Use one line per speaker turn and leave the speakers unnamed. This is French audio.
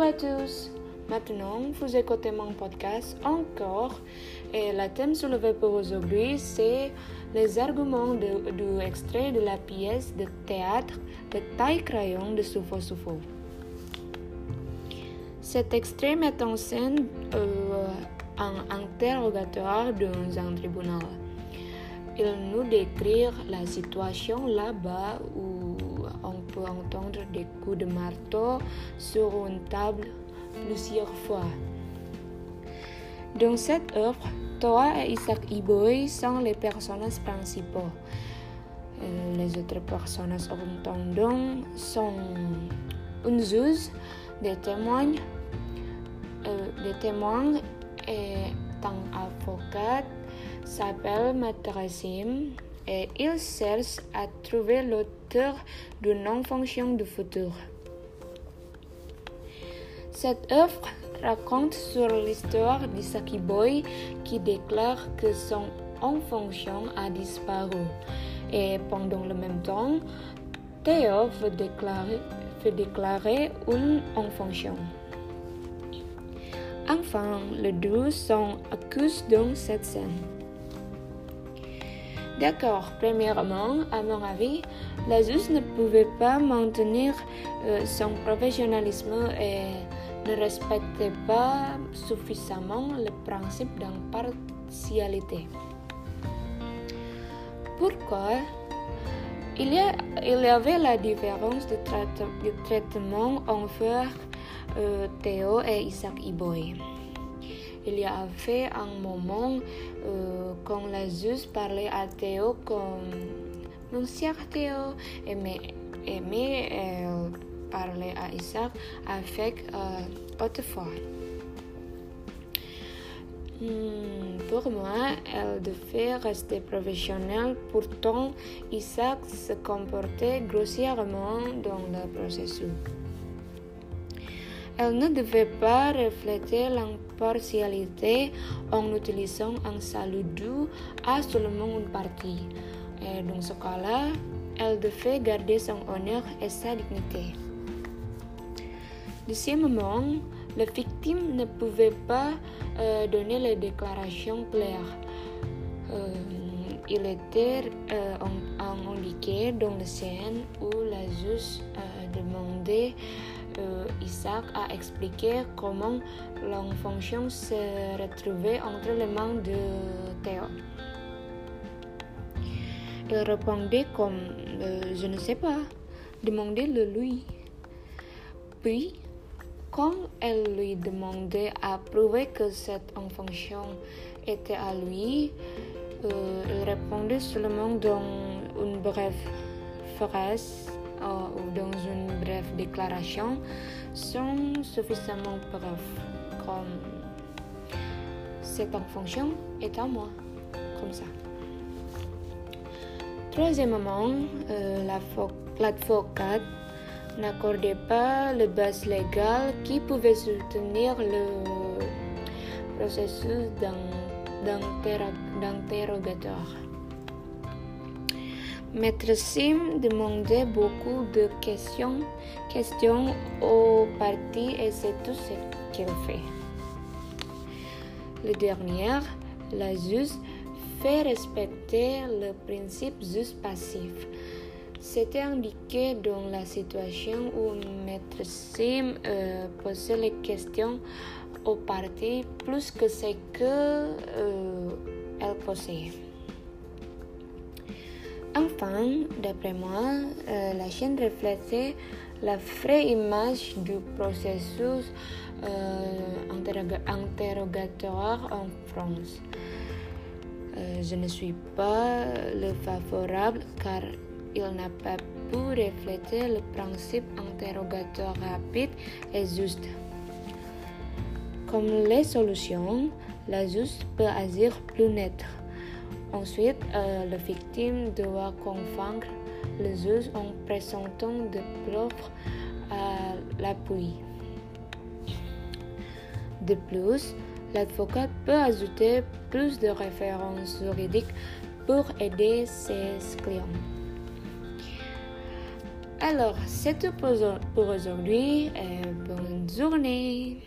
Bonjour à tous. Maintenant, vous écoutez mon podcast encore et le thème soulevé pour aujourd'hui, c'est les arguments du extrait de la pièce de théâtre de taille crayon de Soufo Soufo. Cet extrait met en scène euh, un interrogatoire dans un tribunal. Il nous décrit la situation là-bas où peut entendre des coups de marteau sur une table plusieurs fois. Dans cette œuvre, Toa et Isaac Iboy sont les personnages principaux. Euh, Les autres personnages entendants sont une juge, des témoins, euh, des témoins et un avocat s'appelle Matrasim et il cherche à trouver l'auteur de non-fonction du futur. Cette œuvre raconte sur l'histoire d'Isaki Boy qui déclare que son en-fonction a disparu. Et pendant le même temps, Théo veut déclarer, déclarer une en-fonction. Enfin, les deux sont accusés dans cette scène. D'accord, premièrement, à mon avis, la juge ne pouvait pas maintenir euh, son professionnalisme et ne respectait pas suffisamment le principe d'impartialité. Pourquoi? Il y, avait la différence de traitement envers euh, Théo et Isaac Iboy. Il y avait un moment euh, quand la juge parlait à Théo comme Mon cher Théo, mais elle parlait à Isaac avec euh, autrefois. Hmm, pour moi, elle devait rester professionnelle. Pourtant, Isaac se comportait grossièrement dans le processus. Elle ne devait pas refléter l'impartialité en utilisant un salut doux à seulement une partie. Dans ce cas-là, elle devait garder son honneur et sa dignité. Deuxièmement, la victime ne pouvait pas euh, donner les déclarations claires. Euh, il était euh, indiqué dans la scène où la juge euh, demandait Isaac à expliquer comment l'enfonction se retrouvait entre les mains de Théo. Il répondait comme euh, Je ne sais pas, demandez-le lui. Puis, quand elle lui demandait à prouver que cette fonction était à lui, euh, il répondait seulement dans une brève phrase ou dans une brève déclaration sans suffisamment preuve, comme cette fonction est à moi. Troisièmement, euh, l'avo- l'avocat n'accordait pas le base légal qui pouvait soutenir le processus d'in- d'interro- d'interrogatoire. Maître Sim demandait beaucoup de questions, questions aux parties et c'est tout ce qu'il fait. Le dernier, la juge fait respecter le principe juste passif. C'était indiqué dans la situation où Maître Sim euh, posait les questions aux parties plus que ce que euh, elle posait. Enfin, d'après moi, euh, la chaîne reflétait la vraie image du processus euh, interroga- interrogatoire en France. Euh, je ne suis pas le favorable car il n'a pas pu refléter le principe interrogatoire rapide et juste. Comme les solutions, la juge peut agir plus net. Ensuite, euh, la victime doit convaincre le juge en présentant des preuves à l'appui. De plus, l'avocat peut ajouter plus de références juridiques pour aider ses clients. Alors, c'est tout pour aujourd'hui et bonne journée.